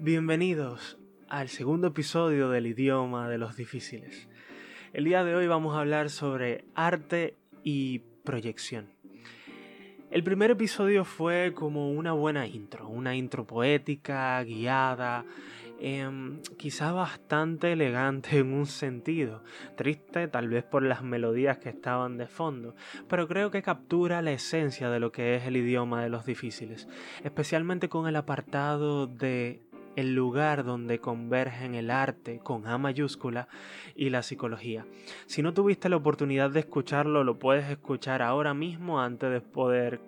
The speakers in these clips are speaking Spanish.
Bienvenidos al segundo episodio del idioma de los difíciles. El día de hoy vamos a hablar sobre arte y proyección. El primer episodio fue como una buena intro, una intro poética, guiada, eh, quizá bastante elegante en un sentido, triste tal vez por las melodías que estaban de fondo, pero creo que captura la esencia de lo que es el idioma de los difíciles, especialmente con el apartado de el lugar donde convergen el arte con A mayúscula y la psicología. Si no tuviste la oportunidad de escucharlo, lo puedes escuchar ahora mismo antes de poder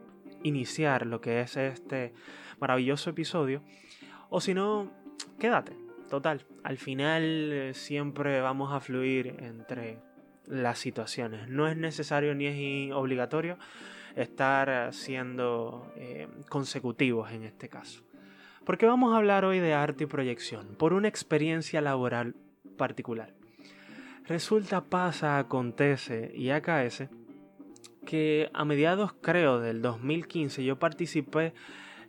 iniciar lo que es este maravilloso episodio. O si no, quédate. Total, al final eh, siempre vamos a fluir entre las situaciones. No es necesario ni es obligatorio estar siendo eh, consecutivos en este caso. Porque vamos a hablar hoy de arte y proyección, por una experiencia laboral particular. Resulta, pasa, acontece y acaece que a mediados creo del 2015 yo participé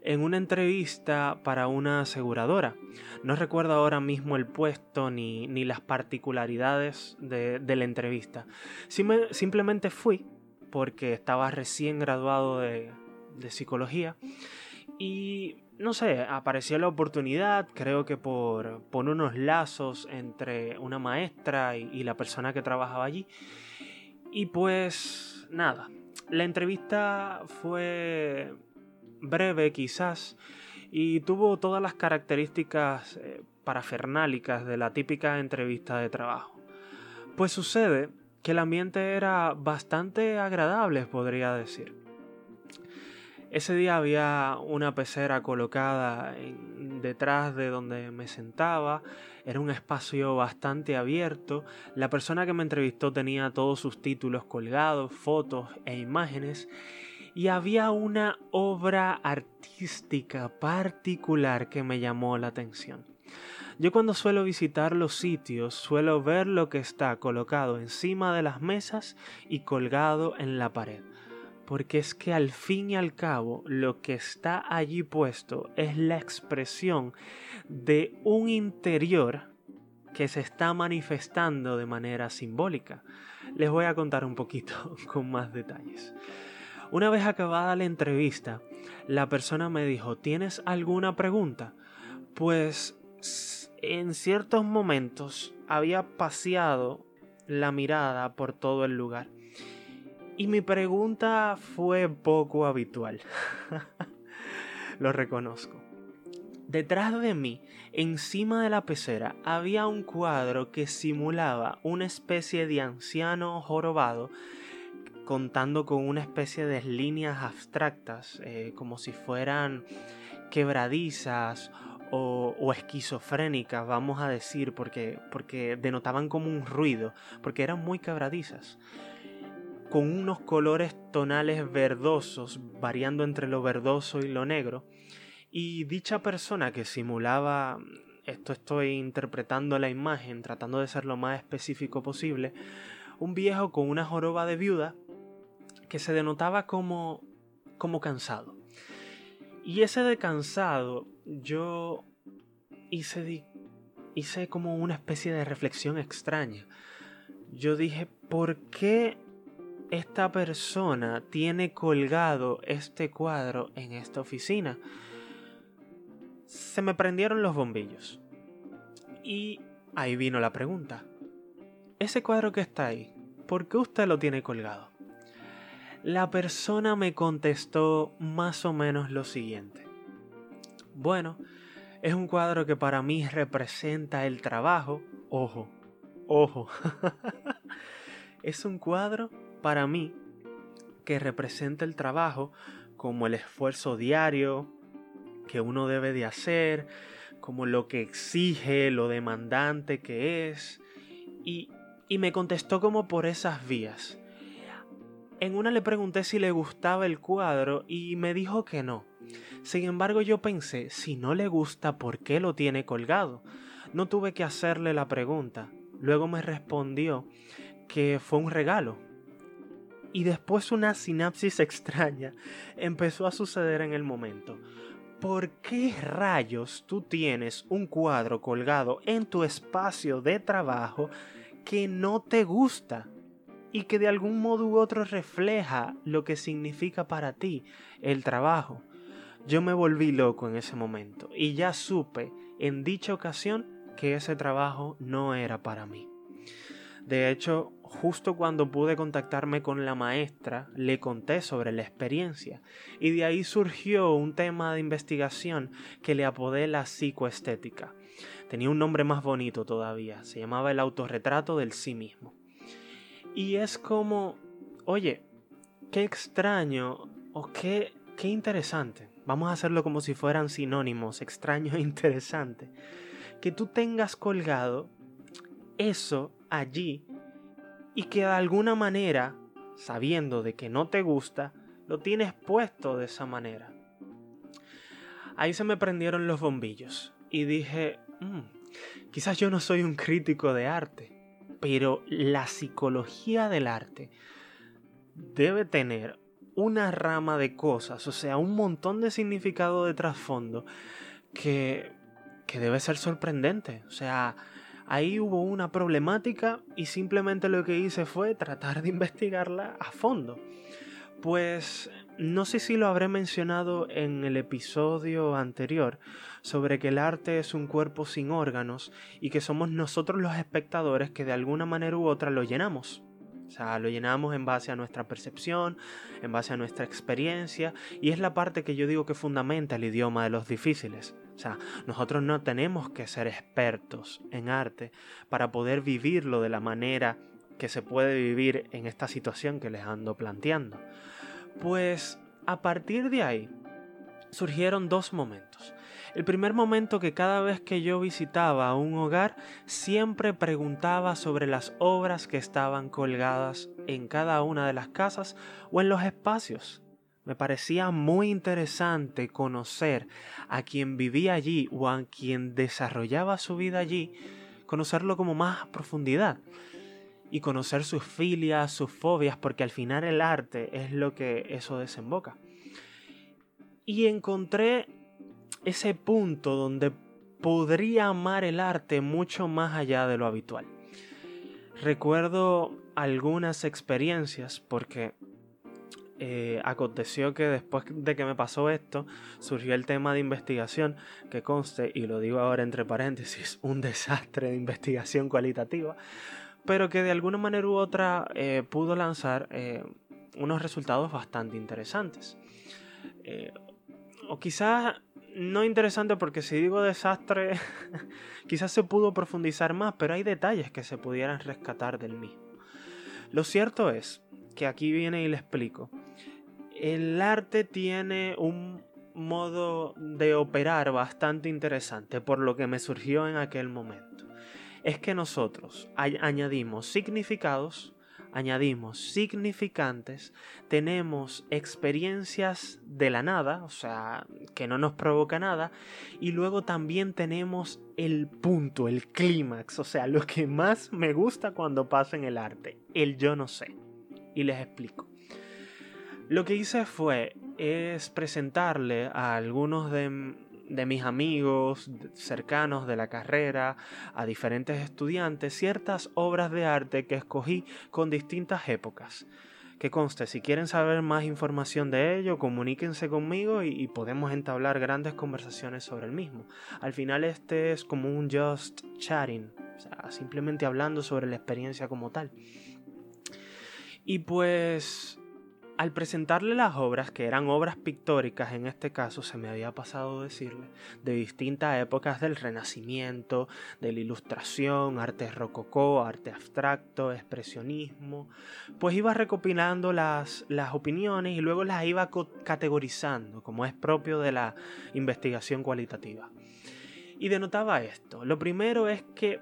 en una entrevista para una aseguradora. No recuerdo ahora mismo el puesto ni, las particularidades de, la entrevista. simplemente fui porque estaba recién graduado de psicología y no sé, apareció la oportunidad, creo que por, poner unos lazos entre una maestra y, la persona que trabajaba allí. Y pues nada, la entrevista fue breve quizás y tuvo todas las características eh, parafernálicas de la típica entrevista de trabajo. Pues sucede que el ambiente era bastante agradable, podría decir. Ese día había una pecera colocada detrás de donde me sentaba, era un espacio bastante abierto, la persona que me entrevistó tenía todos sus títulos colgados, fotos e imágenes, y había una obra artística particular que me llamó la atención. Yo cuando suelo visitar los sitios suelo ver lo que está colocado encima de las mesas y colgado en la pared porque es que al fin y al cabo lo que está allí puesto es la expresión de un interior que se está manifestando de manera simbólica. Les voy a contar un poquito con más detalles. Una vez acabada la entrevista, la persona me dijo, ¿tienes alguna pregunta? Pues en ciertos momentos había paseado la mirada por todo el lugar y mi pregunta fue poco habitual. Lo reconozco. Detrás de mí, encima de la pecera, había un cuadro que simulaba una especie de anciano jorobado contando con una especie de líneas abstractas, eh, como si fueran quebradizas o, o, esquizofrénicas, vamos a decir, porque, porque denotaban como un ruido, porque eran muy quebradizas con unos colores tonales verdosos, variando entre lo verdoso y lo negro, y dicha persona que simulaba, esto estoy interpretando la imagen, tratando de ser lo más específico posible, un viejo con una joroba de viuda que se denotaba como, como cansado. Y ese de cansado, yo hice, hice como una especie de reflexión extraña. Yo dije, ¿por qué esta persona tiene colgado este cuadro en esta oficina? Se me prendieron los bombillos. Y ahí vino la pregunta. Ese cuadro que está ahí, ¿por qué usted lo tiene colgado? La persona me contestó más o menos lo siguiente. Bueno, es un cuadro que para mí representa el trabajo. Ojo, ojo. es un cuadro para mí que representa el trabajo como el esfuerzo diario que uno debe de hacer, como lo que exige, lo demandante que es, y, y me contestó como por esas vías. En una le pregunté si le gustaba el cuadro y me dijo que no. Sin embargo yo pensé, si no le gusta, ¿por qué lo tiene colgado? No tuve que hacerle la pregunta. Luego me respondió que fue un regalo, y después una sinapsis extraña empezó a suceder en el momento. ¿por qué rayos tú tienes un cuadro colgado en tu espacio de trabajo que no te gusta? y que de algún modo u otro refleja lo que significa para ti el trabajo. Yo me volví loco en ese momento y ya supe en dicha ocasión que ese trabajo no era para mí. De hecho, justo cuando pude contactarme con la maestra, le conté sobre la experiencia y de ahí surgió un tema de investigación que le apodé la psicoestética. Tenía un nombre más bonito todavía, se llamaba el autorretrato del sí mismo. Y es como, oye, qué extraño o qué, qué interesante. Vamos a hacerlo como si fueran sinónimos, extraño e interesante. Que tú tengas colgado eso allí y que de alguna manera, sabiendo de que no te gusta, lo tienes puesto de esa manera. Ahí se me prendieron los bombillos y dije, mm, quizás yo no soy un crítico de arte, pero la psicología del arte debe tener una rama de cosas, o sea, un montón de significado de trasfondo que, que debe ser sorprendente. O sea, ahí hubo una problemática y simplemente lo que hice fue tratar de investigarla a fondo. Pues no sé si lo habré mencionado en el episodio anterior sobre que el arte es un cuerpo sin órganos y que somos nosotros los espectadores que de alguna manera u otra lo llenamos. O sea, lo llenamos en base a nuestra percepción, en base a nuestra experiencia, y es la parte que yo digo que fundamenta el idioma de los difíciles. O sea, nosotros no tenemos que ser expertos en arte para poder vivirlo de la manera que se puede vivir en esta situación que les ando planteando. Pues a partir de ahí surgieron dos momentos. El primer momento que cada vez que yo visitaba un hogar siempre preguntaba sobre las obras que estaban colgadas en cada una de las casas o en los espacios. Me parecía muy interesante conocer a quien vivía allí o a quien desarrollaba su vida allí, conocerlo como más profundidad y conocer sus filias, sus fobias, porque al final el arte es lo que eso desemboca. Y encontré ese punto donde podría amar el arte mucho más allá de lo habitual. Recuerdo algunas experiencias porque eh, aconteció que después de que me pasó esto, surgió el tema de investigación, que conste, y lo digo ahora entre paréntesis, un desastre de investigación cualitativa, pero que de alguna manera u otra eh, pudo lanzar eh, unos resultados bastante interesantes. o quizás no interesante porque si digo desastre, quizás se pudo profundizar más, pero hay detalles que se pudieran rescatar del mismo. Lo cierto es que aquí viene y le explico. El arte tiene un modo de operar bastante interesante por lo que me surgió en aquel momento. Es que nosotros añadimos significados añadimos significantes, tenemos experiencias de la nada, o sea, que no nos provoca nada, y luego también tenemos el punto, el clímax, o sea, lo que más me gusta cuando pasa en el arte, el yo no sé. Y les explico. Lo que hice fue es presentarle a algunos de mis amigos cercanos de la carrera, a diferentes estudiantes, ciertas obras de arte que escogí con distintas épocas. Que conste, si quieren saber más información de ello, comuníquense conmigo y, podemos entablar grandes conversaciones sobre el mismo. Al final este es como un just chatting, o sea, simplemente hablando sobre la experiencia como tal. Y pues al presentarle las obras, que eran obras pictóricas en este caso, se me había pasado decirle, de distintas épocas del Renacimiento, de la Ilustración, arte rococó, arte abstracto, expresionismo, pues iba recopilando las, las opiniones y luego las iba categorizando, como es propio de la investigación cualitativa. Y denotaba esto. Lo primero es que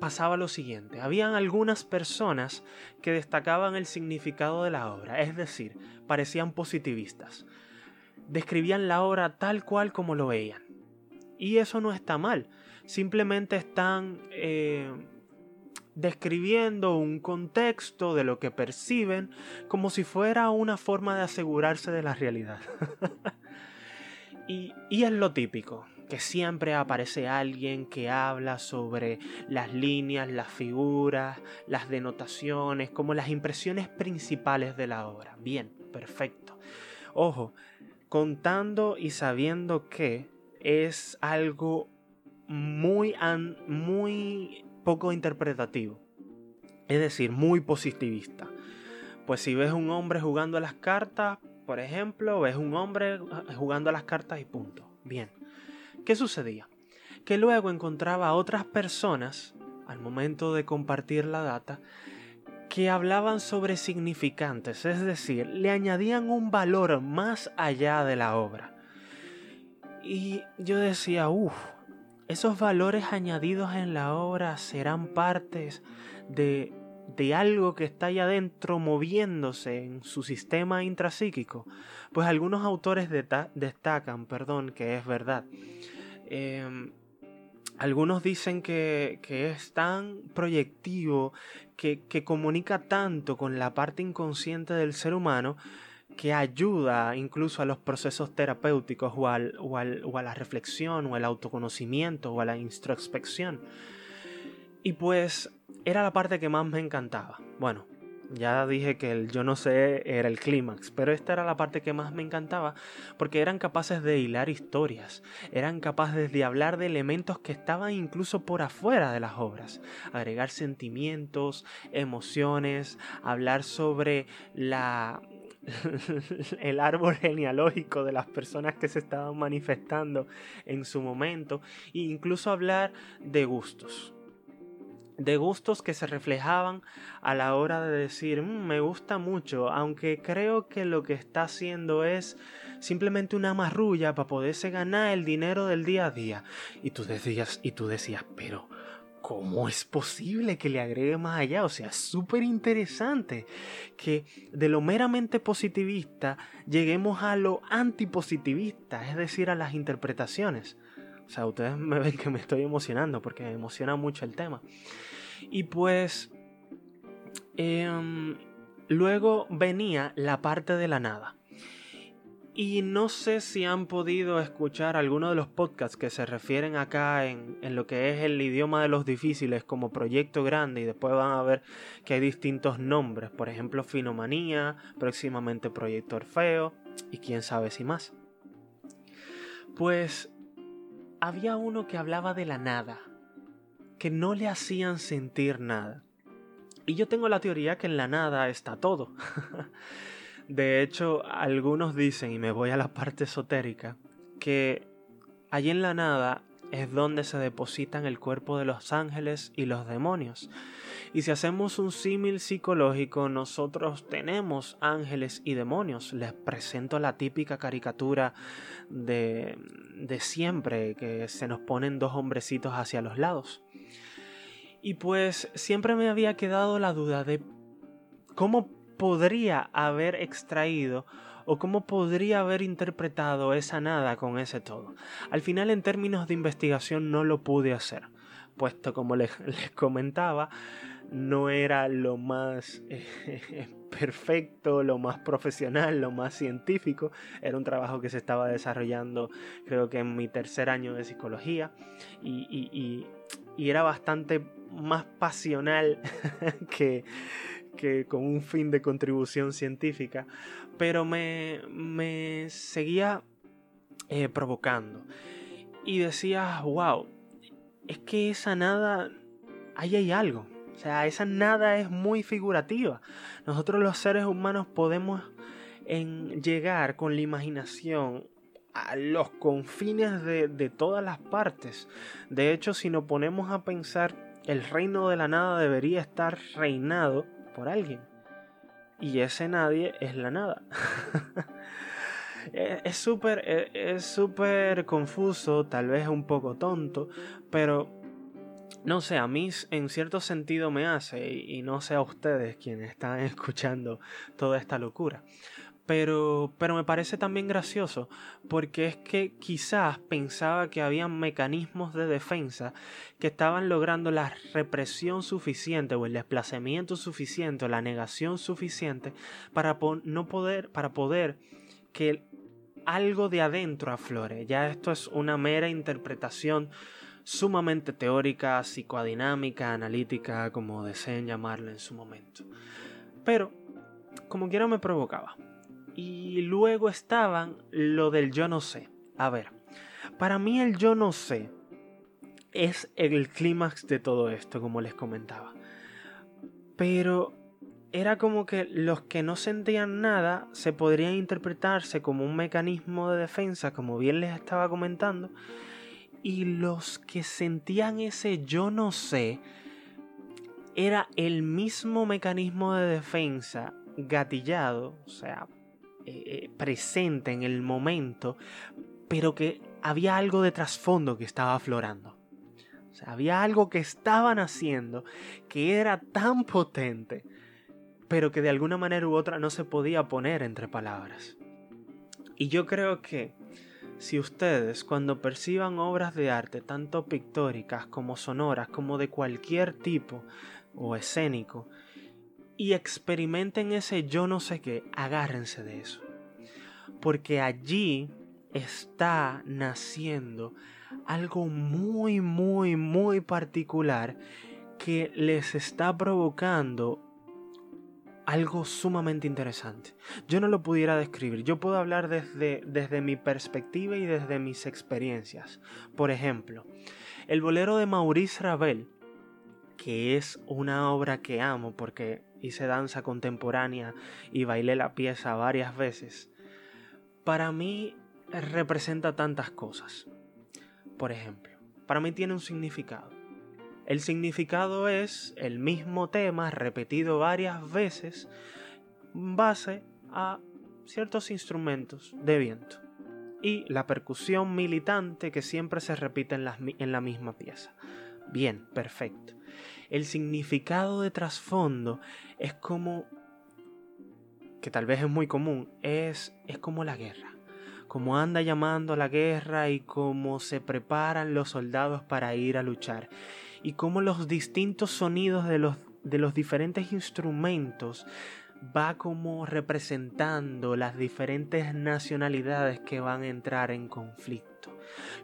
pasaba lo siguiente. Habían algunas personas que destacaban el significado de la obra, es decir, parecían positivistas. Describían la obra tal cual como lo veían. Y eso no está mal. Simplemente están eh, describiendo un contexto de lo que perciben como si fuera una forma de asegurarse de la realidad. Y, y es lo típico, que siempre aparece alguien que habla sobre las líneas, las figuras, las denotaciones, como las impresiones principales de la obra. Bien, perfecto. Ojo, contando y sabiendo que es algo muy, muy poco interpretativo. Es decir, muy positivista. Pues si ves un hombre jugando a las cartas, por ejemplo, ves un hombre jugando a las cartas y punto. Bien. ¿Qué sucedía? Que luego encontraba a otras personas, al momento de compartir la data, que hablaban sobre significantes, es decir, le añadían un valor más allá de la obra. Y yo decía, uff, esos valores añadidos en la obra serán partes de, de algo que está allá adentro moviéndose en su sistema intrapsíquico. Pues algunos autores destacan, perdón, que es verdad. Em, algunos dicen que, es tan proyectivo, que, comunica tanto con la parte inconsciente del ser humano, que ayuda incluso a los procesos terapéuticos o, o, o a la reflexión o al autoconocimiento o a la introspección. Y pues era la parte que más me encantaba. Bueno, ya dije que el yo no sé era el clímax, pero esta era la parte que más me encantaba porque eran capaces de hilar historias, eran capaces de hablar de elementos que estaban incluso por afuera de las obras, agregar sentimientos, emociones, hablar sobre la el árbol genealógico de las personas que se estaban manifestando en su momento e incluso hablar de gustos de gustos que se reflejaban a la hora de decir, mm, me gusta mucho, aunque creo que lo que está haciendo es simplemente una marrulla para poderse ganar el dinero del día a día. Y tú decías, y tú decías, pero ¿cómo es posible que le agregue más allá? O sea, súper interesante que de lo meramente positivista lleguemos a lo antipositivista, es decir, a las interpretaciones. O sea, ustedes me ven que me estoy emocionando porque me emociona mucho el tema. Y pues... Em, luego venía la parte de la nada. Y no sé si han podido escuchar alguno de los podcasts que se refieren acá en, en, lo que es el idioma de los difíciles como proyecto grande y después van a ver que hay distintos nombres, por ejemplo Finomanía, próximamente Proyecto Orfeo y quién sabe si más. Pues había uno que hablaba de la nada, que no le hacían sentir nada. Y yo tengo la teoría que en la nada está todo. de hecho, algunos dicen, y me voy a la parte esotérica, que allí en la nada es donde se depositan el cuerpo de los ángeles y los demonios. Y si hacemos un símil psicológico, nosotros tenemos ángeles y demonios. Les presento la típica caricatura de, de siempre, que se nos ponen dos hombrecitos hacia los lados. Y pues siempre me había quedado la duda de cómo podría haber extraído o cómo podría haber interpretado esa nada con ese todo. Al final en términos de investigación no lo pude hacer, puesto como les, comentaba, no era lo más eh, perfecto, lo más profesional, lo más científico. Era un trabajo que se estaba desarrollando creo que en mi tercer año de psicología y, y era bastante más pasional que, que con un fin de contribución científica, pero me, me seguía eh, provocando. Y decía, wow, es que esa nada, ahí hay algo. O sea, esa nada es muy figurativa. Nosotros los seres humanos podemos en llegar con la imaginación a los confines de, de todas las partes. De hecho, si nos ponemos a pensar, el reino de la nada debería estar reinado por alguien. Y ese nadie es la nada. es súper es súper confuso, tal vez un poco tonto, pero no sé, a mí en cierto sentido me hace, y no sé a ustedes quienes están escuchando toda esta locura. Pero, pero me parece también gracioso porque es que quizás pensaba que había mecanismos de defensa que estaban logrando la represión suficiente o el desplazamiento suficiente o la negación suficiente para no poder para poder que algo de adentro aflore. Ya esto es una mera interpretación sumamente teórica, psicodinámica, analítica, como deseen llamarla en su momento. Pero, como quiera me provocaba. Y luego estaban lo del yo no sé. A ver, para mí el yo no sé es el clímax de todo esto, como les comentaba. Pero era como que los que no sentían nada se podrían interpretarse como un mecanismo de defensa, como bien les estaba comentando, y los que sentían ese yo no sé era el mismo mecanismo de defensa gatillado, o sea, eh, presente en el momento, pero que había algo de trasfondo que estaba aflorando. Había algo que estaban haciendo que era tan potente, pero que de alguna manera u otra no se podía poner entre palabras. Y yo creo que si ustedes cuando perciban obras de arte, tanto pictóricas como sonoras, como de cualquier tipo o escénico, y experimenten ese yo no sé qué, agárrense de eso. Porque allí está naciendo algo muy, muy, muy particular que les está provocando algo sumamente interesante. Yo no lo pudiera describir, yo puedo hablar desde, desde mi perspectiva y desde mis experiencias. Por ejemplo, el bolero de Maurice Ravel, que es una obra que amo porque hice danza contemporánea y bailé la pieza varias veces, para mí representa tantas cosas. Por ejemplo, para mí tiene un significado. El significado es el mismo tema repetido varias veces base a ciertos instrumentos de viento y la percusión militante que siempre se repite en la, en la misma pieza. Bien, perfecto. El significado de trasfondo es como, que tal vez es muy común, es, es como la guerra como anda llamando la guerra y cómo se preparan los soldados para ir a luchar y cómo los distintos sonidos de los, de los diferentes instrumentos va como representando las diferentes nacionalidades que van a entrar en conflicto.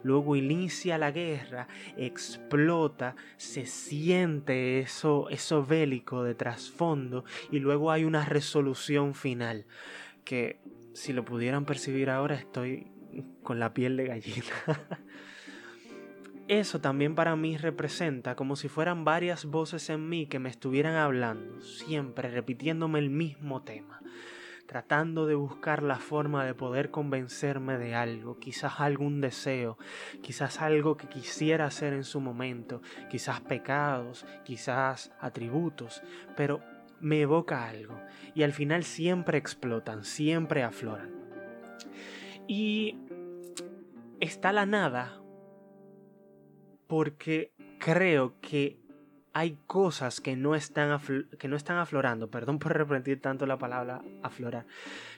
Luego inicia la guerra, explota, se siente eso, eso bélico de trasfondo y luego hay una resolución final que si lo pudieran percibir ahora estoy con la piel de gallina. Eso también para mí representa como si fueran varias voces en mí que me estuvieran hablando, siempre repitiéndome el mismo tema, tratando de buscar la forma de poder convencerme de algo, quizás algún deseo, quizás algo que quisiera hacer en su momento, quizás pecados, quizás atributos, pero me evoca algo y al final siempre explotan, siempre afloran. Y está la nada porque creo que hay cosas que no están, que no están aflorando, perdón por repetir tanto la palabra aflorar,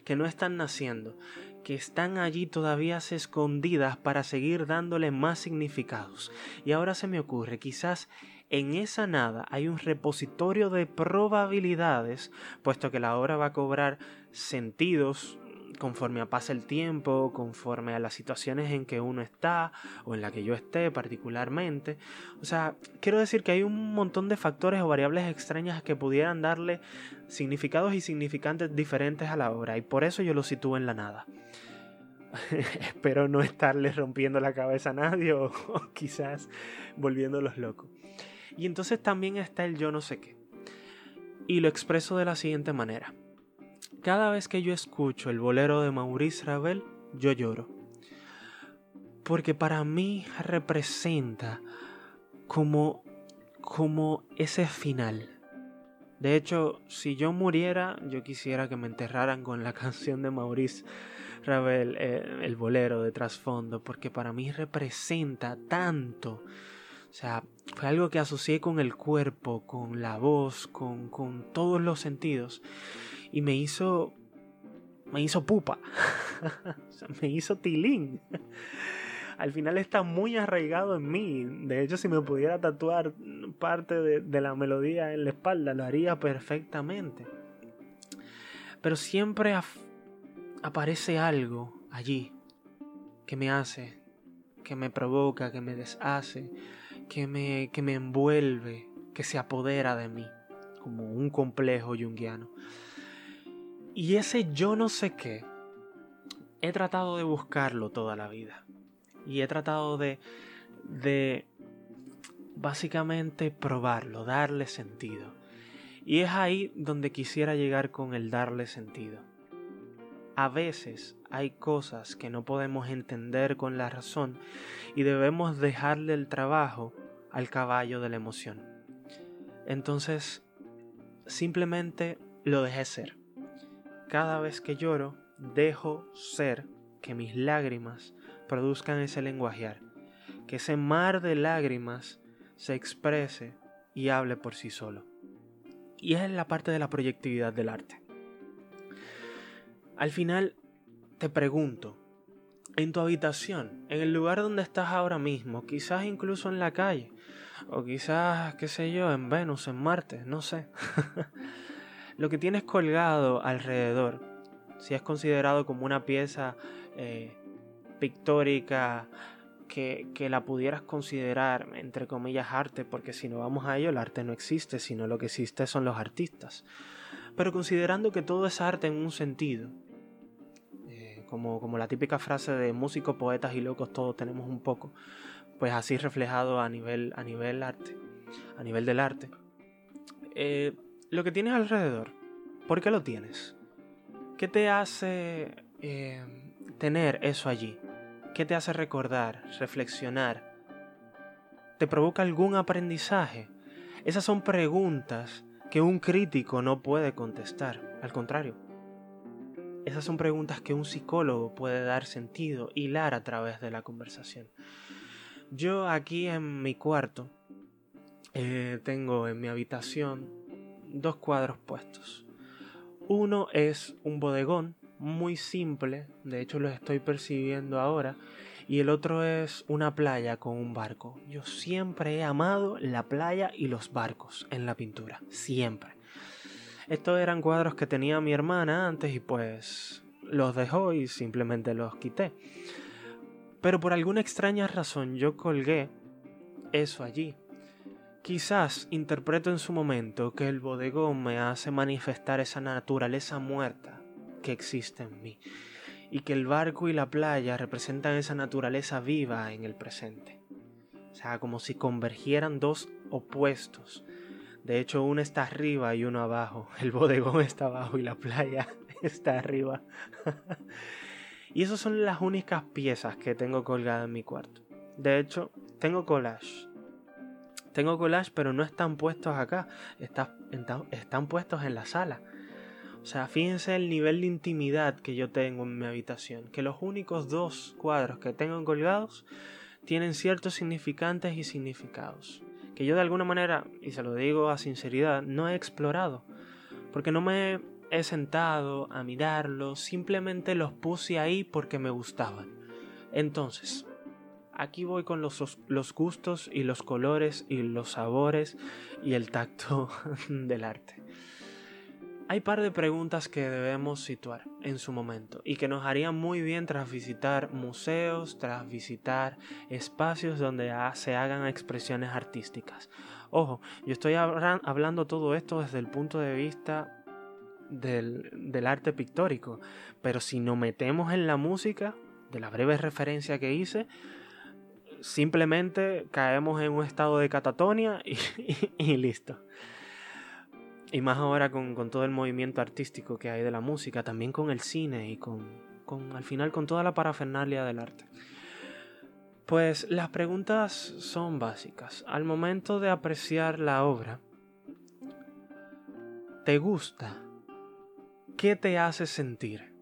que no están naciendo, que están allí todavía escondidas para seguir dándole más significados. Y ahora se me ocurre, quizás en esa nada hay un repositorio de probabilidades, puesto que la obra va a cobrar sentidos conforme pasa el tiempo, conforme a las situaciones en que uno está o en la que yo esté particularmente. O sea, quiero decir que hay un montón de factores o variables extrañas que pudieran darle significados y significantes diferentes a la obra y por eso yo lo sitúo en la nada. Espero no estarle rompiendo la cabeza a nadie o, o quizás volviéndolos locos. Y entonces también está el yo no sé qué. Y lo expreso de la siguiente manera. Cada vez que yo escucho el bolero de Maurice Ravel, yo lloro. Porque para mí representa como, como ese final. De hecho, si yo muriera, yo quisiera que me enterraran con la canción de Maurice Ravel, eh, el bolero de trasfondo, porque para mí representa tanto. O sea, fue algo que asocié con el cuerpo, con la voz, con, con todos los sentidos y me hizo me hizo pupa, me hizo tilín. Al final está muy arraigado en mí. De hecho, si me pudiera tatuar parte de, la melodía en la espalda, lo haría perfectamente. Pero siempre aparece algo allí, que me hace, que me provoca, que me deshace, que me, que me envuelve, que se apodera de mí, como un complejo yunguiano. Y ese yo no sé qué, he tratado de buscarlo toda la vida. Y he tratado de, de básicamente probarlo, darle sentido. Y es ahí donde quisiera llegar con el darle sentido. A veces hay cosas que no podemos entender con la razón y debemos dejarle el trabajo al caballo de la emoción. Entonces, simplemente lo dejé ser. Cada vez que lloro, dejo ser que mis lágrimas produzcan ese lenguajear, que ese mar de lágrimas se exprese y hable por sí solo. Y es la parte de la proyectividad del arte. Al final, te pregunto, en tu habitación, en el lugar donde estás ahora mismo, quizás incluso en la calle, o quizás, qué sé yo, en Venus, en Marte, no sé. Lo que tienes colgado alrededor, si es considerado como una pieza eh, pictórica que, que, la pudieras considerar, entre comillas, arte, porque si no vamos a ello, el arte no existe, sino lo que existe son los artistas. Pero considerando que todo es arte en un sentido, como, la típica frase de músicos, poetas y locos, todos tenemos un poco, pues así reflejado a nivel, a nivel arte, a nivel del arte. Eh, lo que tienes alrededor, ¿por qué lo tienes? ¿Qué te hace eh, tener eso allí? ¿Qué te hace recordar, reflexionar? ¿Te provoca algún aprendizaje? Esas son preguntas que un crítico no puede contestar, al contrario esas son preguntas que un psicólogo puede dar sentido, hilar a través de la conversación. Yo aquí en mi cuarto eh, tengo en mi habitación dos cuadros puestos. Uno es un bodegón muy simple, de hecho lo estoy percibiendo ahora, y el otro es una playa con un barco. Yo siempre he amado la playa y los barcos en la pintura, siempre. Estos eran cuadros que tenía mi hermana antes y pues los dejó y simplemente los quité. Pero por alguna extraña razón yo colgué eso allí. Quizás interpreto en su momento que el bodegón me hace manifestar esa naturaleza muerta que existe en mí y que el barco y la playa representan esa naturaleza viva en el presente. O sea, como si convergieran dos opuestos de hecho, uno está arriba y uno abajo. El bodegón está abajo y la playa está arriba. y esas son las únicas piezas que tengo colgadas en mi cuarto. De hecho, tengo collage. Tengo collage, pero no están puestos acá. están puestos en la sala. O sea, fíjense el nivel de intimidad que yo tengo en mi habitación. Que los únicos dos cuadros que tengo colgados tienen ciertos significantes y significados que yo de alguna manera, y se lo digo a sinceridad, no he explorado, porque no me he sentado a mirarlos, simplemente los puse ahí porque me gustaban. Entonces, aquí voy con los, gustos y los colores y los sabores y el tacto del arte hay par de preguntas que debemos situar en su momento y que nos harían muy bien tras visitar museos, tras visitar espacios donde se hagan expresiones artísticas. Ojo, yo estoy hablando todo esto desde el punto de vista del, del arte pictórico, pero si nos metemos en la música, de la breve referencia que hice, simplemente caemos en un estado de catatonia y listo. Y más ahora con, todo el movimiento artístico que hay de la música, también con el cine y con, con al final con toda la parafernalia del arte. Pues las preguntas son básicas. Al momento de apreciar la obra, ¿te gusta? ¿Qué te hace sentir?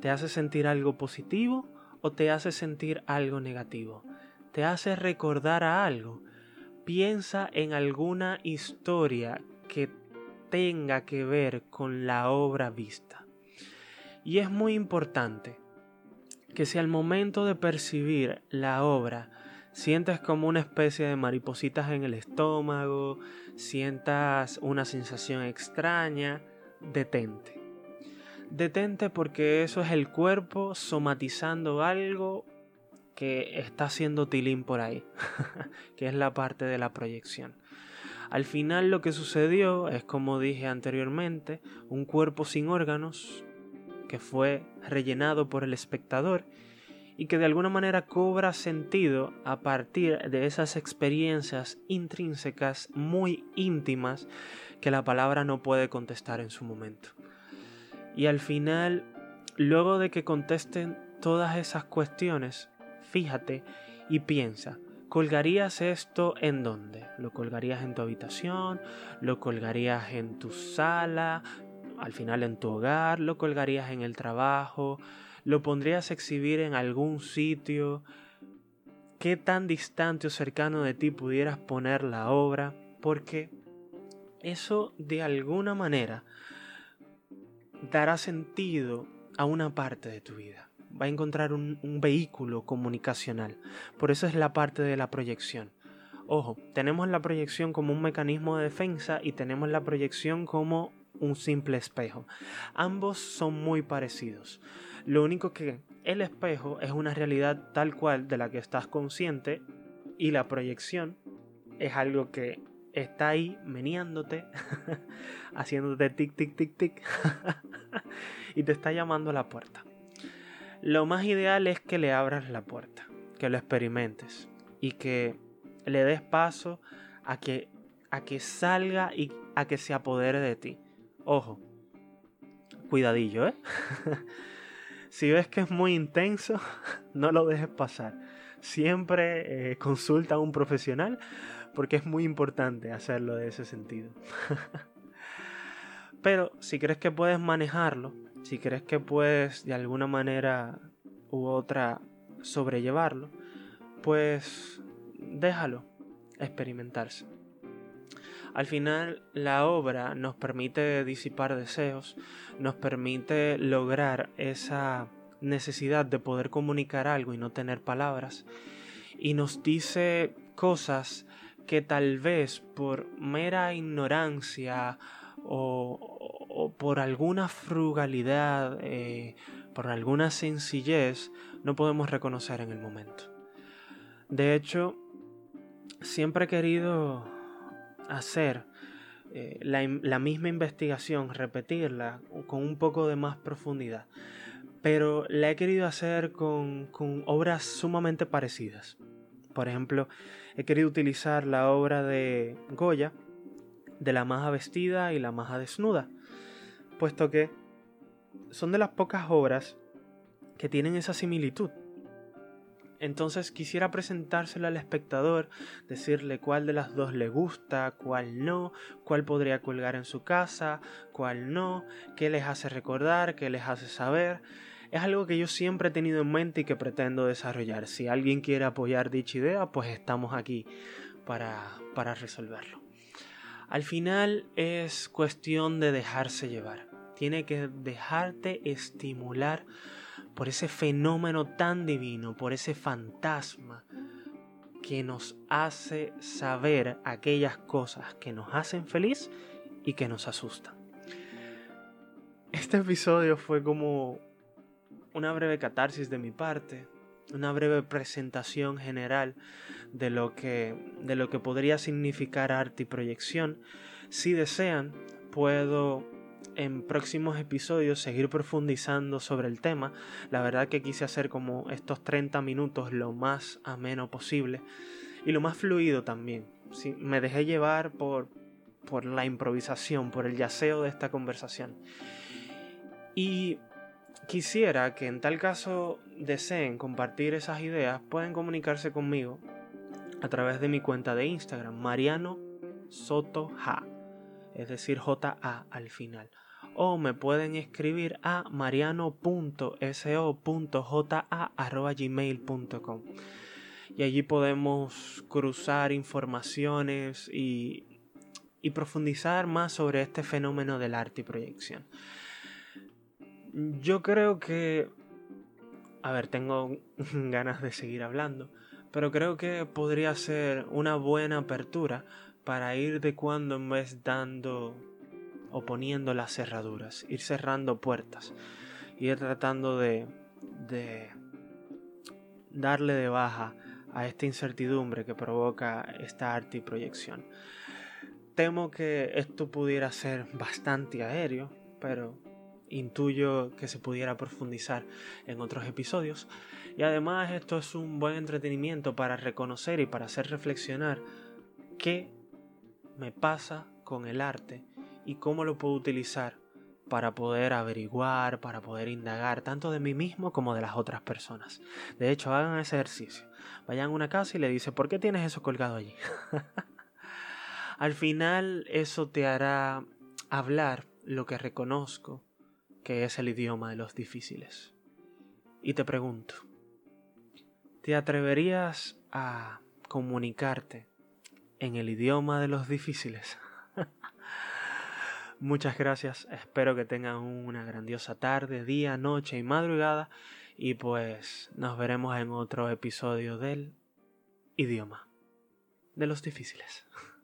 ¿Te hace sentir algo positivo o te hace sentir algo negativo? ¿Te hace recordar a algo? Piensa en alguna historia que tenga que ver con la obra vista. Y es muy importante que si al momento de percibir la obra sientes como una especie de maripositas en el estómago, sientas una sensación extraña, detente. detente porque eso es el cuerpo somatizando algo que está haciendo tilín por ahí, que es la parte de la proyección. Al final lo que sucedió es, como dije anteriormente, un cuerpo sin órganos que fue rellenado por el espectador y que de alguna manera cobra sentido a partir de esas experiencias intrínsecas muy íntimas que la palabra no puede contestar en su momento. Y al final, luego de que contesten todas esas cuestiones, fíjate y piensa, ¿colgarías esto en dónde? ¿Lo colgarías en tu habitación? ¿Lo colgarías en tu sala? Al final en tu hogar? ¿Lo colgarías en el trabajo? ¿Lo pondrías a exhibir en algún sitio? ¿Qué tan distante o cercano de ti pudieras poner la obra? Porque eso de alguna manera dará sentido a una parte de tu vida. Va a encontrar un, vehículo comunicacional. Por eso es la parte de la proyección. Ojo, tenemos la proyección como un mecanismo de defensa y tenemos la proyección como un simple espejo. Ambos son muy parecidos. Lo único que el espejo es una realidad tal cual de la que estás consciente y la proyección es algo que está ahí meneándote, haciéndote tic, tic, tic, tic, y te está llamando a la puerta. Lo más ideal es que le abras la puerta, que lo experimentes y que le des paso a que, a que salga y a que se apodere de ti. Ojo, cuidadillo, ¿eh? si ves que es muy intenso, no lo dejes pasar. Siempre eh, consulta a un profesional porque es muy importante hacerlo de ese sentido. Pero si crees que puedes manejarlo, si crees que puedes de alguna manera u otra sobrellevarlo, pues déjalo experimentarse. Al final la obra nos permite disipar deseos, nos permite lograr esa necesidad de poder comunicar algo y no tener palabras, y nos dice cosas que tal vez por mera ignorancia o, por alguna frugalidad, eh, por alguna sencillez, no podemos reconocer en el momento. De hecho, siempre he querido hacer eh, la, misma investigación, repetirla con un poco de más profundidad, pero la he querido hacer con, con obras sumamente parecidas. Por ejemplo, he querido utilizar la obra de Goya, de la maja vestida y la maja desnuda, puesto que son de las pocas obras que tienen esa similitud. Entonces quisiera presentárselo al espectador, decirle cuál de las dos le gusta, cuál no, cuál podría colgar en su casa, cuál no, qué les hace recordar, qué les hace saber es algo que yo siempre he tenido en mente y que pretendo desarrollar. Si alguien quiere apoyar dicha idea, pues estamos aquí para, para resolverlo. Al final es cuestión de dejarse llevar. Tiene que dejarte estimular por ese fenómeno tan divino, por ese fantasma que nos hace saber aquellas cosas que nos hacen feliz y que nos asustan. Este episodio fue como una breve catarsis de mi parte, una breve presentación general de lo que, de lo que podría significar arte y proyección. Si desean, puedo en próximos episodios seguir profundizando sobre el tema. La verdad que quise hacer como estos 30 minutos lo más ameno posible y lo más fluido también. me dejé llevar por, por la improvisación, por el yaceo de esta conversación. Y quisiera que en tal caso deseen compartir esas ideas, pueden comunicarse conmigo a través de mi cuenta de Instagram, Mariano Soto es decir, J-A al final. O me pueden escribir a mariano.so.ja.gmail.com y allí podemos cruzar informaciones y profundizar más sobre este fenómeno del arte y proyección. Yo creo que... A ver, tengo ganas de seguir hablando, pero creo que podría ser una buena apertura para ir de cuando en vez dando o poniendo las cerraduras, ir cerrando puertas, ir tratando de, de darle de baja a esta incertidumbre que provoca esta arte y proyección. Temo que esto pudiera ser bastante aéreo, pero intuyo que se pudiera profundizar en otros episodios. Y además esto es un buen entretenimiento para reconocer y para hacer reflexionar qué me pasa con el arte y cómo lo puedo utilizar para poder averiguar, para poder indagar tanto de mí mismo como de las otras personas. De hecho, hagan ese ejercicio. Vayan a una casa y le dicen, ¿por qué tienes eso colgado allí? Al final eso te hará hablar lo que reconozco que es el idioma de los difíciles. Y te pregunto, ¿te atreverías a comunicarte en el idioma de los difíciles? Muchas gracias, espero que tengan una grandiosa tarde, día, noche y madrugada y pues nos veremos en otro episodio del idioma de los difíciles.